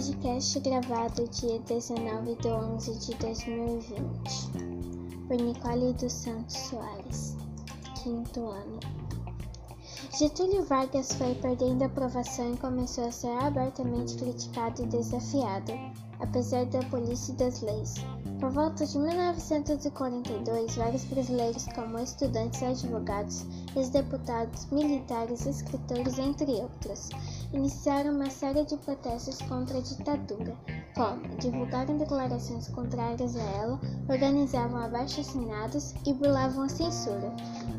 Podcast gravado dia 19 de 11 de 2020 por Nicole dos Santos Soares, quinto ano. Getúlio Vargas foi perdendo aprovação e começou a ser abertamente criticado e desafiado, apesar da polícia e das leis. Por volta de 1942, vários brasileiros, como estudantes, advogados, ex-deputados, militares, escritores, entre outros, iniciaram uma série de protestos contra a ditadura, como divulgaram declarações contrárias a ela, organizavam abaixo-assinados e burlavam a censura.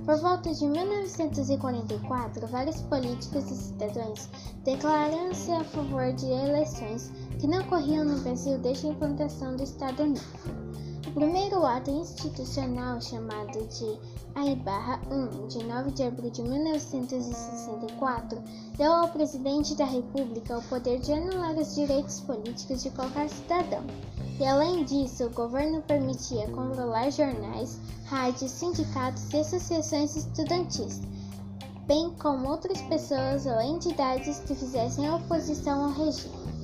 Por volta de 1944, vários políticos e cidadãos declararam-se a favor de eleições que não ocorriam no Brasil desde a implantação do Estado Novo. O primeiro ato institucional, chamado de AI-1, de 9 de abril de 1964, deu ao presidente da República o poder de anular os direitos políticos de qualquer cidadão. E além disso, o governo permitia controlar jornais, rádios, sindicatos e associações estudantis, bem como outras pessoas ou entidades que fizessem oposição ao regime.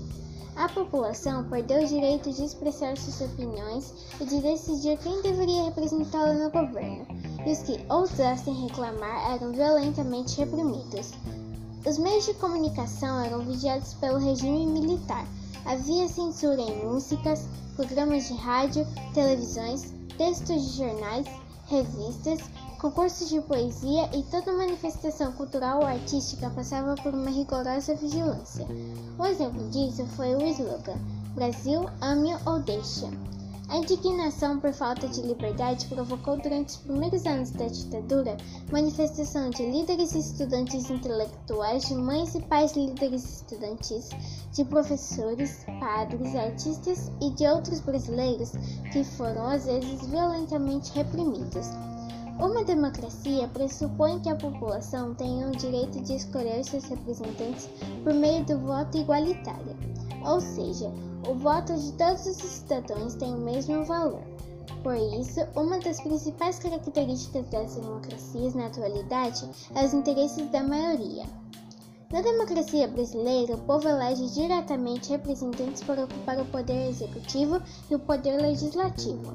A população perdeu o direito de expressar suas opiniões e de decidir quem deveria representá-la no governo, e os que ousassem reclamar eram violentamente reprimidos. Os meios de comunicação eram vigiados pelo regime militar. Havia censura em músicas, programas de rádio, televisões, textos de jornais, revistas, concursos de poesia e toda manifestação cultural ou artística passava por uma rigorosa vigilância. Um exemplo disso foi o slogan Brasil, ame ou deixa. A indignação por falta de liberdade provocou durante os primeiros anos da ditadura manifestação de líderes estudantis intelectuais, de mães e pais líderes estudantis, de professores, padres, artistas e de outros brasileiros que foram às vezes violentamente reprimidos. Uma democracia pressupõe que a população tenha o direito de escolher seus representantes por meio do voto igualitário, ou seja, o voto de todos os cidadãos tem o mesmo valor. Por isso, uma das principais características das democracias na atualidade é os interesses da maioria. Na democracia brasileira, o povo elege diretamente representantes para ocupar o poder executivo e o poder legislativo.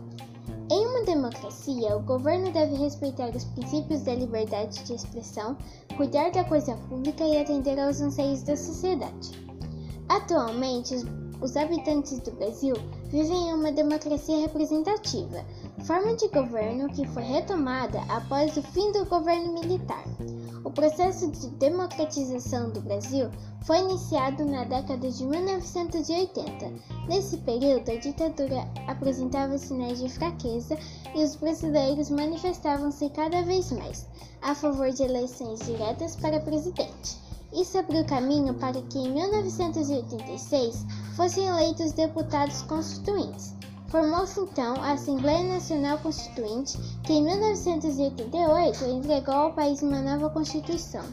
Democracia, o governo deve respeitar os princípios da liberdade de expressão, cuidar da coisa pública e atender aos anseios da sociedade. Atualmente, os habitantes do Brasil vivem em uma democracia representativa, forma de governo que foi retomada após o fim do governo militar. O processo de democratização do Brasil foi iniciado na década de 1980. Nesse período, a ditadura apresentava sinais de fraqueza e os brasileiros manifestavam-se cada vez mais a favor de eleições diretas para presidente. Isso abriu caminho para que em 1986 fossem eleitos deputados constituintes. Formou-se então a Assembleia Nacional Constituinte, que em 1988 entregou ao país uma nova Constituição.